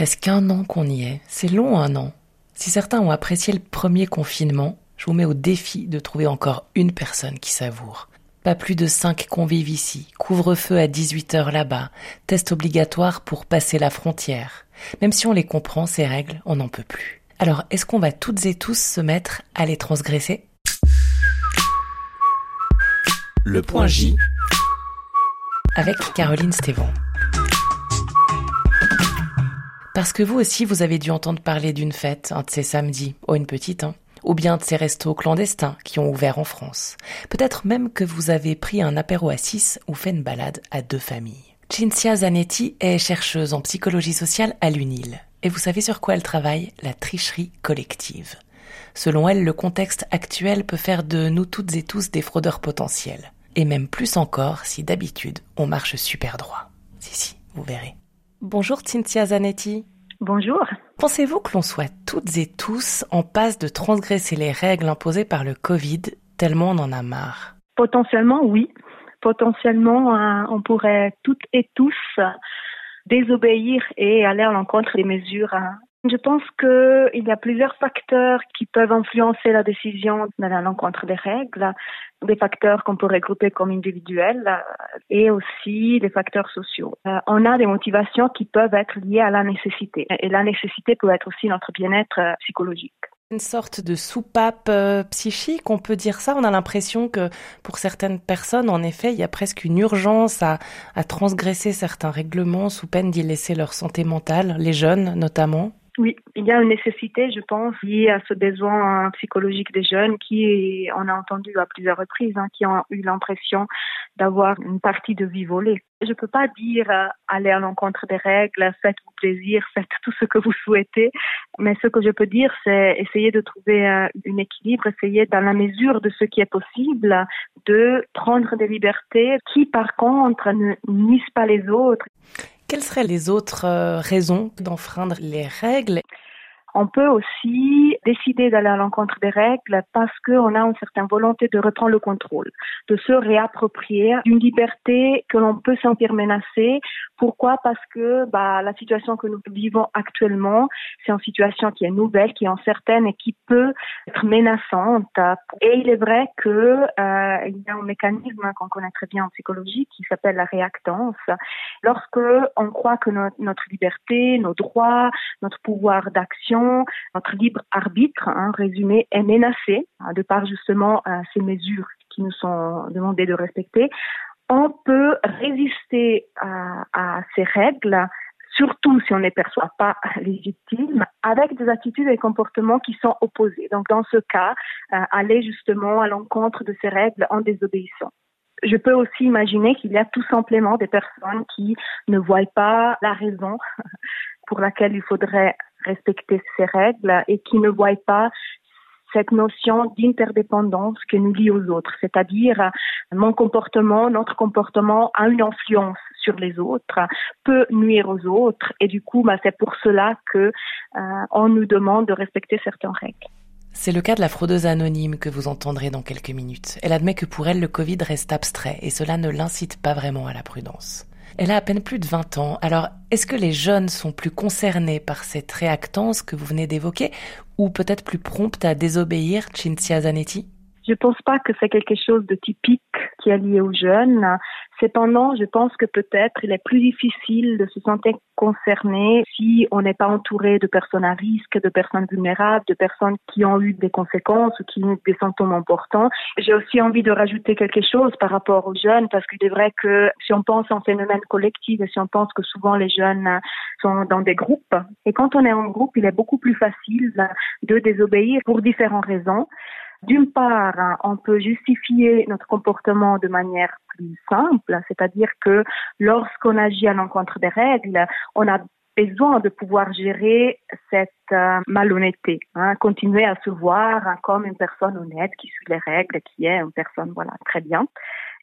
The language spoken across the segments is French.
presque un an qu'on y est. C'est long un an. Si certains ont apprécié le premier confinement, je vous mets au défi de trouver encore une personne qui savoure. Pas plus de cinq convives ici, couvre-feu à 18h là-bas, test obligatoire pour passer la frontière. Même si on les comprend, ces règles, on n'en peut plus. Alors, est-ce qu'on va toutes et tous se mettre à les transgresser? Le point J avec Caroline Stévan. Parce que vous aussi, vous avez dû entendre parler d'une fête, un de ces samedis, oh une petite, hein, ou bien de ces restos clandestins qui ont ouvert en France. Peut-être même que vous avez pris un apéro à six ou fait une balade à deux familles. Cinzia Zanetti est chercheuse en psychologie sociale à l'UNIL. Et vous savez sur quoi elle travaille? La tricherie collective. Selon elle, le contexte actuel peut faire de nous toutes et tous des fraudeurs potentiels. Et même plus encore si d'habitude on marche super droit. Si, si, vous verrez. Bonjour Cynthia Zanetti. Bonjour. Pensez-vous que l'on soit toutes et tous en passe de transgresser les règles imposées par le Covid tellement on en a marre? Potentiellement, oui. Potentiellement, euh, on pourrait toutes et tous désobéir et aller à l'encontre des mesures hein, je pense qu'il y a plusieurs facteurs qui peuvent influencer la décision d'aller à l'encontre des règles, des facteurs qu'on peut regrouper comme individuels et aussi des facteurs sociaux. Euh, on a des motivations qui peuvent être liées à la nécessité et la nécessité peut être aussi notre bien-être euh, psychologique. Une sorte de soupape euh, psychique, on peut dire ça. On a l'impression que pour certaines personnes, en effet, il y a presque une urgence à transgresser certains règlements sous peine d'y laisser leur santé mentale, les jeunes notamment. Oui, il y a une nécessité, je pense, liée à ce besoin psychologique des jeunes qui, on a entendu à plusieurs reprises, hein, qui ont eu l'impression d'avoir une partie de vie volée. Je ne peux pas dire euh, aller à l'encontre des règles, faites-vous plaisir, faites tout ce que vous souhaitez, mais ce que je peux dire, c'est essayer de trouver euh, un équilibre, essayer dans la mesure de ce qui est possible de prendre des libertés qui, par contre, ne nuisent pas les autres. Quelles seraient les autres euh, raisons d'enfreindre les règles? On peut aussi décider d'aller à l'encontre des règles parce qu'on a une certaine volonté de reprendre le contrôle, de se réapproprier une liberté que l'on peut sentir menacée. Pourquoi? Parce que bah, la situation que nous vivons actuellement, c'est une situation qui est nouvelle, qui est incertaine et qui peut être menaçante. Et il est vrai que euh, y a un mécanisme qu'on connaît très bien en psychologie qui s'appelle la réactance. Lorsque on croit que notre liberté, nos droits, notre pouvoir d'action notre libre arbitre, hein, résumé, est menacé hein, de par justement euh, ces mesures qui nous sont demandées de respecter. On peut résister à, ces règles surtout si on ne les perçoit pas légitimes, avec des attitudes et comportements qui sont opposés. Donc, dans ce cas, euh, aller justement à l'encontre de ces règles en désobéissant. Je peux aussi imaginer qu'il y a tout simplement des personnes qui ne voient pas la raison pour laquelle il faudrait respecter ces règles et qui ne voient pas cette notion d'interdépendance qui nous lie aux autres, c'est-à-dire mon comportement, notre comportement a une influence sur les autres, peut nuire aux autres, et du coup, bah, c'est pour cela que euh, on nous demande de respecter certaines règles. C'est le cas de la fraudeuse anonyme que vous entendrez dans quelques minutes. Elle admet que pour elle, le Covid reste abstrait et cela ne l'incite pas vraiment à la prudence. Elle a à peine plus de 20 ans. Alors, est-ce que les jeunes sont plus concernés par cette réactance que vous venez d'évoquer ou peut-être plus promptes à désobéir, Cinzia Zanetti? Je ne pense pas que c'est quelque chose de typique qui est lié aux jeunes. Cependant, je pense que peut-être il est plus difficile de se sentir concerné si on n'est pas entouré de personnes à risque, de personnes vulnérables, de personnes qui ont eu des conséquences ou qui ont des symptômes importants. J'ai aussi envie de rajouter quelque chose par rapport aux jeunes parce qu'il est vrai que si on pense en phénomène collectif et si on pense que souvent les jeunes sont dans des groupes et quand on est en groupe, il est beaucoup plus facile de désobéir pour différentes raisons. D'une part, hein, on peut justifier notre comportement de manière plus simple, c'est-à-dire que lorsqu'on agit à l'encontre des règles, on a besoin de pouvoir gérer cette euh, malhonnêteté, hein, continuer à se voir comme une personne honnête qui suit les règles, qui est une personne voilà très bien.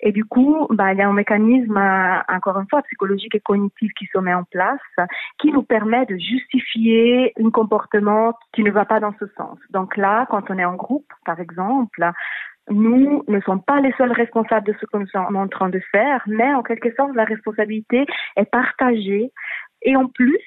Et du coup, bah, il y a un mécanisme, euh, encore une fois, psychologique et cognitif qui se met en place, qui nous permet de justifier un comportement qui ne va pas dans ce sens. Donc là, quand on est en groupe, par exemple, nous ne sommes pas les seuls responsables de ce que nous sommes en train de faire, mais en quelque sorte, la responsabilité est partagée Et en plus,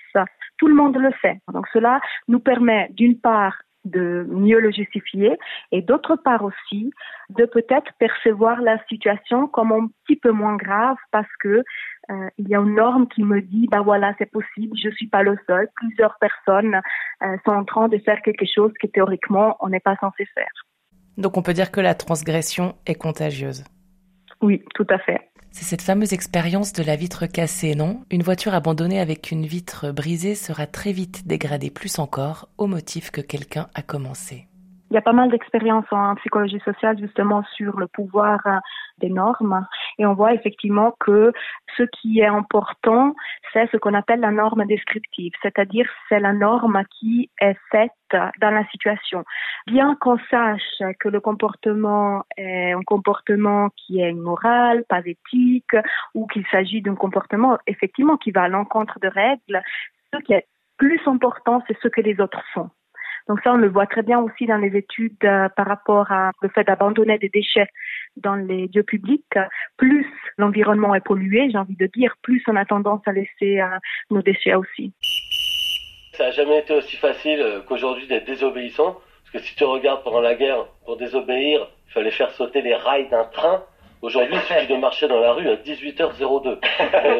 tout le monde le fait. Donc cela nous permet d'une part de mieux le justifier et d'autre part aussi de peut-être percevoir la situation comme un petit peu moins grave parce que euh, il y a une norme qui me dit bah voilà c'est possible je suis pas le seul plusieurs personnes euh, sont en train de faire quelque chose que théoriquement on n'est pas censé faire. Donc on peut dire que la transgression est contagieuse. Oui, tout à fait. C'est cette fameuse expérience de la vitre cassée, non? Une voiture abandonnée avec une vitre brisée sera très vite dégradée plus encore au motif que quelqu'un a commencé. Il y a pas mal d'expériences en psychologie sociale justement sur le pouvoir euh, des normes et on voit effectivement que ce qui est important, c'est ce qu'on appelle la norme descriptive, c'est-à-dire c'est la norme qui est faite dans la situation. Bien qu'on sache que le comportement est un comportement qui est immoral, pas éthique, ou qu'il s'agit d'un comportement effectivement qui va à l'encontre de règles, ce qui est plus important, c'est ce que les autres font. Donc ça, on le voit très bien aussi dans les études euh, par rapport à le fait d'abandonner des déchets dans les lieux publics. Plus l'environnement est pollué, j'ai envie de dire, plus on a tendance à laisser euh, nos déchets aussi. Ça n'a jamais été aussi facile euh, qu'aujourd'hui d'être désobéissant. Parce que si tu regardes pendant la guerre, pour désobéir, il fallait faire sauter les rails d'un train. Aujourd'hui, il suffit de marcher dans la rue à 18h02.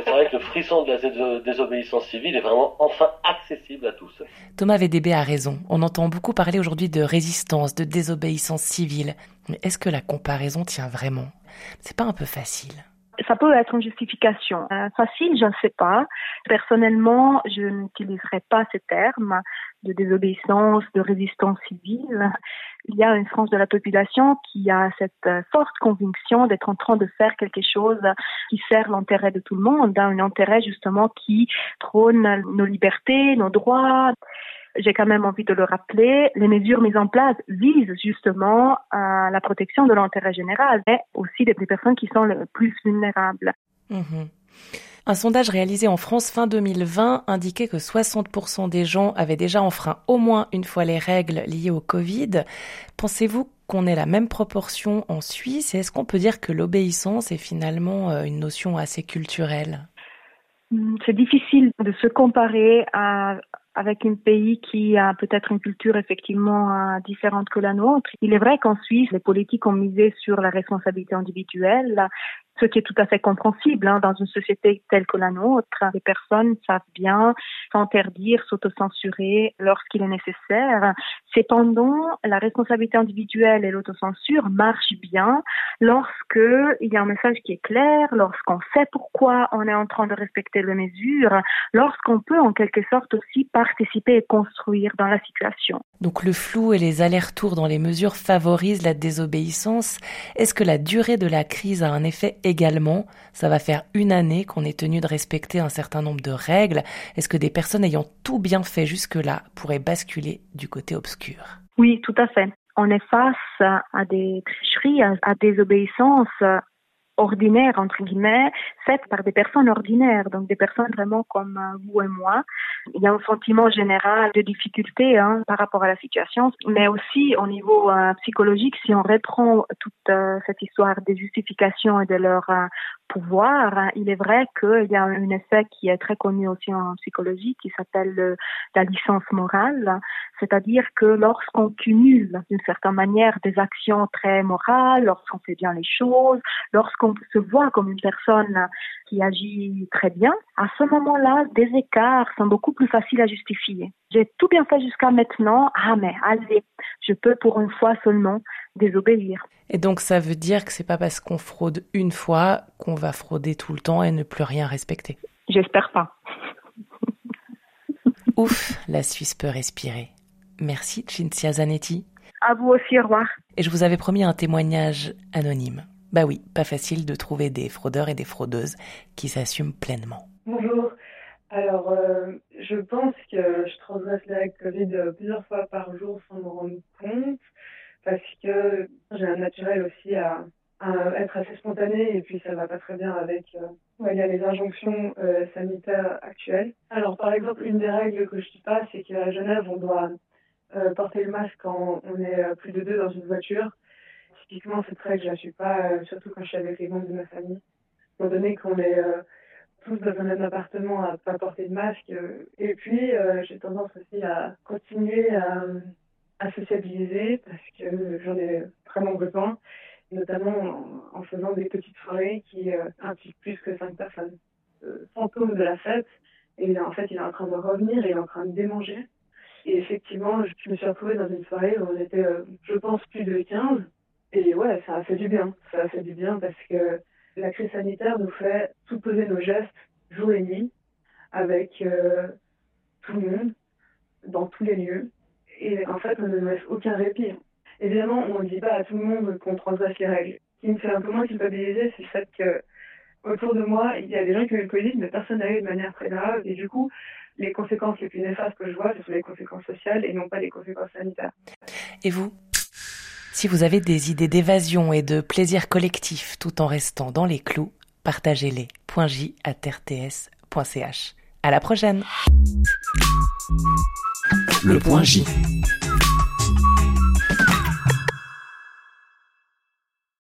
C'est vrai que le frisson de la désobéissance civile est vraiment enfin accessible à tous. Thomas VDB a raison. On entend beaucoup parler aujourd'hui de résistance, de désobéissance civile. Est-ce que la comparaison tient vraiment? C'est pas un peu facile ça peut être une justification. Euh, facile, je ne sais pas. Personnellement, je n'utiliserai pas ces termes de désobéissance, de résistance civile. Il y a une frange de la population qui a cette euh, forte conviction d'être en train de faire quelque chose qui sert l'intérêt de tout le monde, hein, un intérêt justement qui trône nos libertés, nos droits j'ai quand même envie de le rappeler, les mesures mises en place visent justement à la protection de l'intérêt général, mais aussi des personnes qui sont les plus vulnérables. Mhm. Un sondage réalisé en France fin 2020 indiquait que 60% des gens avaient déjà enfreint au moins une fois les règles liées au Covid. Pensez-vous qu'on ait la même proportion en Suisse? Et est-ce qu'on peut dire que l'obéissance est finalement euh, une notion assez culturelle? C'est difficile de se comparer à, avec un pays qui a peut-être une culture effectivement euh, différente que la nôtre. Il est vrai qu'en Suisse, les politiques ont misé sur la responsabilité individuelle ce qui est tout à fait compréhensible hein, dans une société telle que la nôtre. Les personnes savent bien s'interdire, s'autocensurer lorsqu'il est nécessaire. Cependant, la responsabilité individuelle et l'autocensure marchent bien lorsque il y a un message qui est clair, lorsqu'on sait pourquoi on est en train de respecter les mesures, lorsqu'on peut en quelque sorte aussi participer et construire dans la situation. Donc le flou et les allers-retours dans les mesures favorisent la désobéissance. Est-ce que la durée de la crise a un effet également. Ça va faire une année qu'on est tenu de respecter un certain nombre de règles. Est-ce que des personnes ayant tout bien fait jusque-là pourraient basculer du côté obscur? Oui, tout à fait. On est face à des tricheries, à des obéissances ordinaires, entre guillemets, faites par des personnes ordinaires, donc des personnes vraiment comme euh, vous et moi. Il y a un sentiment général de difficulté hein, par rapport à la situation, mais aussi au niveau euh, psychologique, si on reprend toute euh, cette histoire des justifications et de leur pouvoir, hein, il est vrai qu'il y a un effet qui est très connu aussi en psychologie qui s'appelle la licence morale, c'est-à-dire que lorsqu'on cumule d'une certaine manière des actions très morales, lorsqu'on fait bien les choses, lorsqu'on se voit comme une personne qui agit très bien, à ce moment-là, des écarts sont beaucoup plus faciles à justifier. J'ai tout bien fait jusqu'à maintenant, ah mais allez, je peux pour une fois seulement désobéir. Et donc ça veut dire que c'est pas parce qu'on fraude une fois qu'on va frauder tout le temps et ne plus rien respecter. J'espère pas. Ouf, la Suisse peut respirer. Merci Cinzia Zanetti. À vous aussi, au revoir. Et je vous avais promis un témoignage anonyme. Bah oui, pas facile de trouver des fraudeurs et des fraudeuses qui s'assument pleinement. Bonjour. Alors, euh, je pense que je transgresse la Covid plusieurs fois par jour sans me rendre compte, parce que j'ai un naturel aussi à, être assez spontané et puis ça va pas très bien avec euh, les injonctions euh, sanitaires actuelles. Alors, par exemple, une des règles que je dis pas, c'est qu'à Genève, on doit porter le masque quand on est plus de deux dans une voiture. Typiquement, cette règle, je la suis pas, surtout quand je suis avec les membres de ma famille. Étant donné qu'on est tous dans un même appartement à pas porter de masque. Et puis, j'ai tendance aussi à continuer à, à sociabiliser parce que j'en ai vraiment besoin, notamment en, faisant des petites soirées qui impliquent plus que cinq personnes. fantôme de la fête, et en fait, il est en train de revenir il est en train de démanger. Et effectivement, je me suis retrouvée dans une soirée où on était, euh, je pense, plus de 15. Et ouais, ça a fait du bien. Ça a fait du bien parce que la crise sanitaire nous fait tout poser nos gestes jour et nuit avec euh, tout le monde, dans tous les lieux. Et en fait, on ne laisse aucun répit. Évidemment, on ne dit pas à tout le monde qu'on transgresse les règles. Ce qui me fait un peu moins culpabiliser, c'est le fait que autour de moi, il y a des gens qui ont eu le Covid, mais personne n'a eu de manière très grave. Et du coup, les conséquences les plus néfastes que je vois, ce sont les conséquences sociales et non pas les conséquences sanitaires. Et vous? Si vous avez des idées d'évasion et de plaisir collectif tout en restant dans les clous, partagez-les. J à rts.ch. À la prochaine. Le point J.